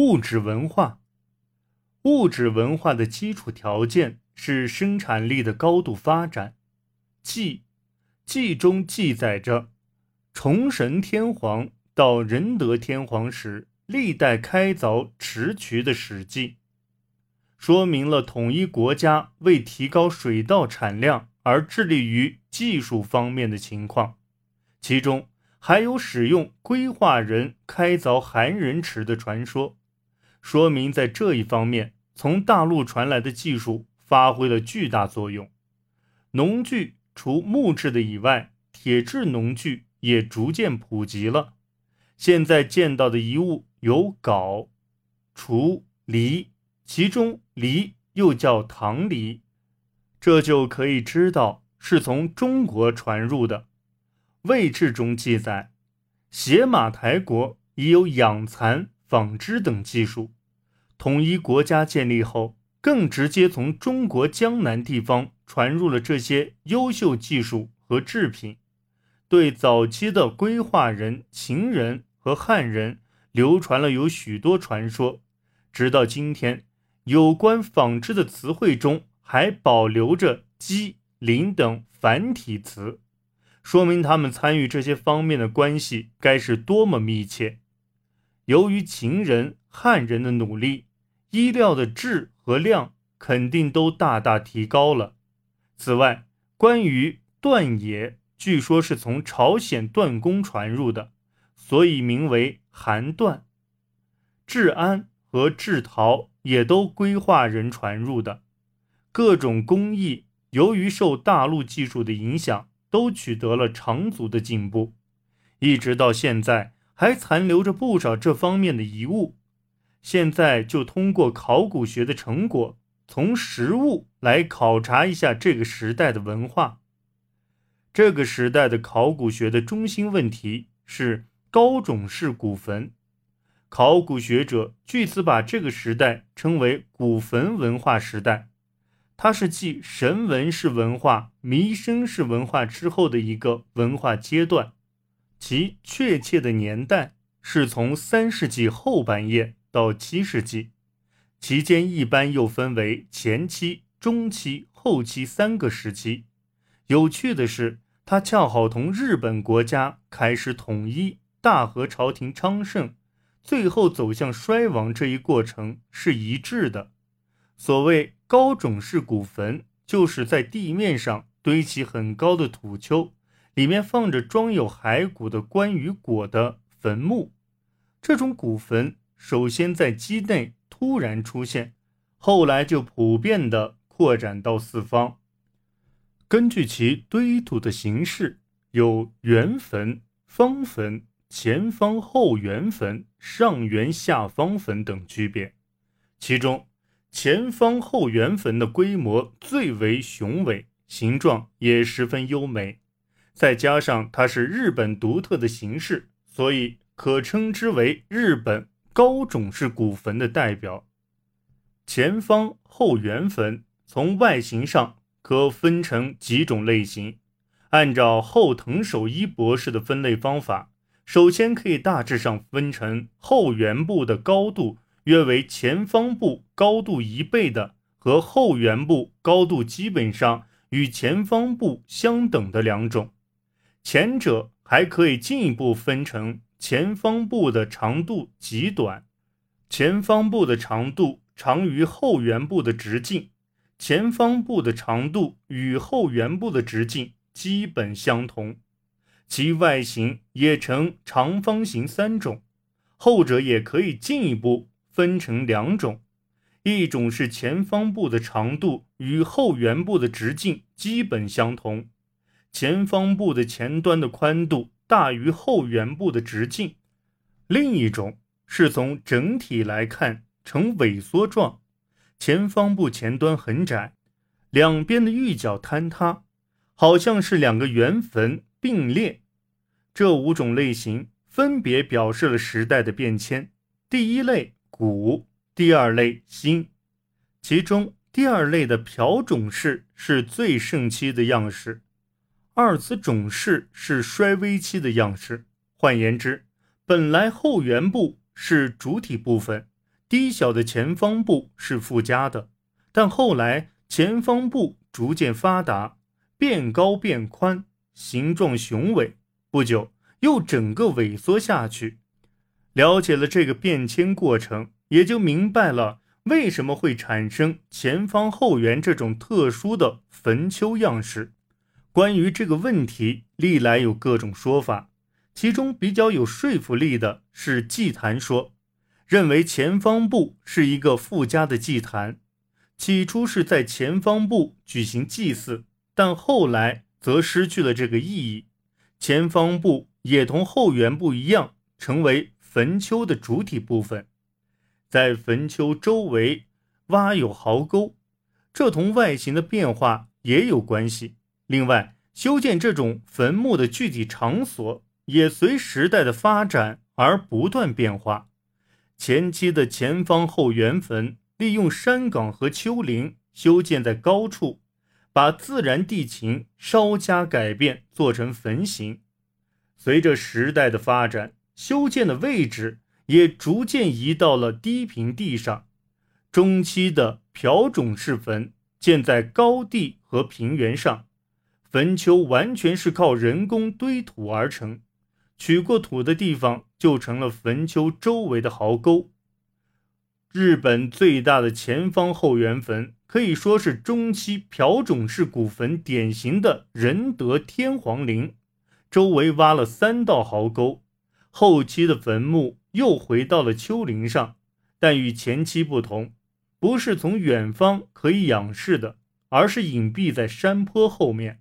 物质文化，物质文化的基础条件是生产力的高度发展。记，记中记载着崇神天皇到仁德天皇时，历代开凿池渠的史记，说明了统一国家为提高水稻产量而致力于技术方面的情况，其中。还有使用规划人开凿韩人池的传说，说明在这一方面，从大陆传来的技术发挥了巨大作用。农具除木质的以外，铁制农具也逐渐普及了。现在见到的遗物有镐、锄、犁，其中犁又叫唐犁，这就可以知道是从中国传入的。魏志中记载，邪马台国已有养蚕、纺织等技术。统一国家建立后，更直接从中国江南地方传入了这些优秀技术和制品。对早期的规划人、秦人和汉人，流传了有许多传说。直到今天，有关纺织的词汇中还保留着“机”“林”等繁体词。说明他们参与这些方面的关系该是多么密切。由于秦人、汉人的努力，衣料的质和量肯定都大大提高了。此外，关于缎也，据说是从朝鲜缎工传入的，所以名为韩缎。制鞍和制陶也都规划人传入的。各种工艺由于受大陆技术的影响。都取得了长足的进步，一直到现在还残留着不少这方面的遗物。现在就通过考古学的成果，从实物来考察一下这个时代的文化。这个时代的考古学的中心问题是高种式古坟。考古学者据此把这个时代称为古坟文化时代。它是继神文式文化、弥生式文化之后的一个文化阶段，其确切的年代是从三世纪后半叶到七世纪，期间一般又分为前期、中期、后期三个时期。有趣的是，它恰好同日本国家开始统一、大和朝廷昌盛，最后走向衰亡这一过程是一致的。所谓高种式古坟，就是在地面上堆起很高的土丘，里面放着装有骸骨的关于椁的坟墓。这种古坟首先在基内突然出现，后来就普遍的扩展到四方。根据其堆土的形式，有圆坟、方坟、前方后圆坟、上圆下方坟等区别，其中。前方后圆坟的规模最为雄伟，形状也十分优美，再加上它是日本独特的形式，所以可称之为日本高种式古坟的代表。前方后圆坟从外形上可分成几种类型，按照后藤守一博士的分类方法，首先可以大致上分成后圆部的高度。约为前方部高度一倍的和后圆部高度基本上与前方部相等的两种，前者还可以进一步分成前方部的长度极短，前方部的长度长于后圆部的直径，前方部的长度与后圆部的直径基本相同，其外形也呈长方形三种，后者也可以进一步。分成两种，一种是前方部的长度与后圆部的直径基本相同，前方部的前端的宽度大于后圆部的直径；另一种是从整体来看呈萎缩状，前方部前端很窄，两边的玉角坍塌，好像是两个圆坟并列。这五种类型分别表示了时代的变迁。第一类。古第二类新，其中第二类的瓢种式是最盛期的样式，二次种式是衰微期的样式。换言之，本来后圆部是主体部分，低小的前方部是附加的，但后来前方部逐渐发达，变高变宽，形状雄伟，不久又整个萎缩下去。了解了这个变迁过程，也就明白了为什么会产生前方后圆这种特殊的坟丘样式。关于这个问题，历来有各种说法，其中比较有说服力的是祭坛说。认为前方部是一个附加的祭坛，起初是在前方部举行祭祀，但后来则失去了这个意义。前方部也同后圆部一样，成为坟丘的主体部分，在坟丘周围挖有壕沟，这同外形的变化也有关系。另外，修建这种坟墓的具体场所也随时代的发展而不断变化。前期的前方后圆坟，利用山岗和丘陵修建在高处，把自然地形稍加改变，做成坟形。随着时代的发展，修建的位置也逐渐移到了低平地上。中期的瓢冢式坟建在高地和平原上，坟丘完全是靠人工堆土而成。取过土的地方就成了坟丘周围的壕沟。日本最大的前方后圆坟可以说是中期朴种式古坟典型的仁德天皇陵，周围挖了三道壕沟。后期的坟墓又回到了丘陵上，但与前期不同，不是从远方可以仰视的，而是隐蔽在山坡后面。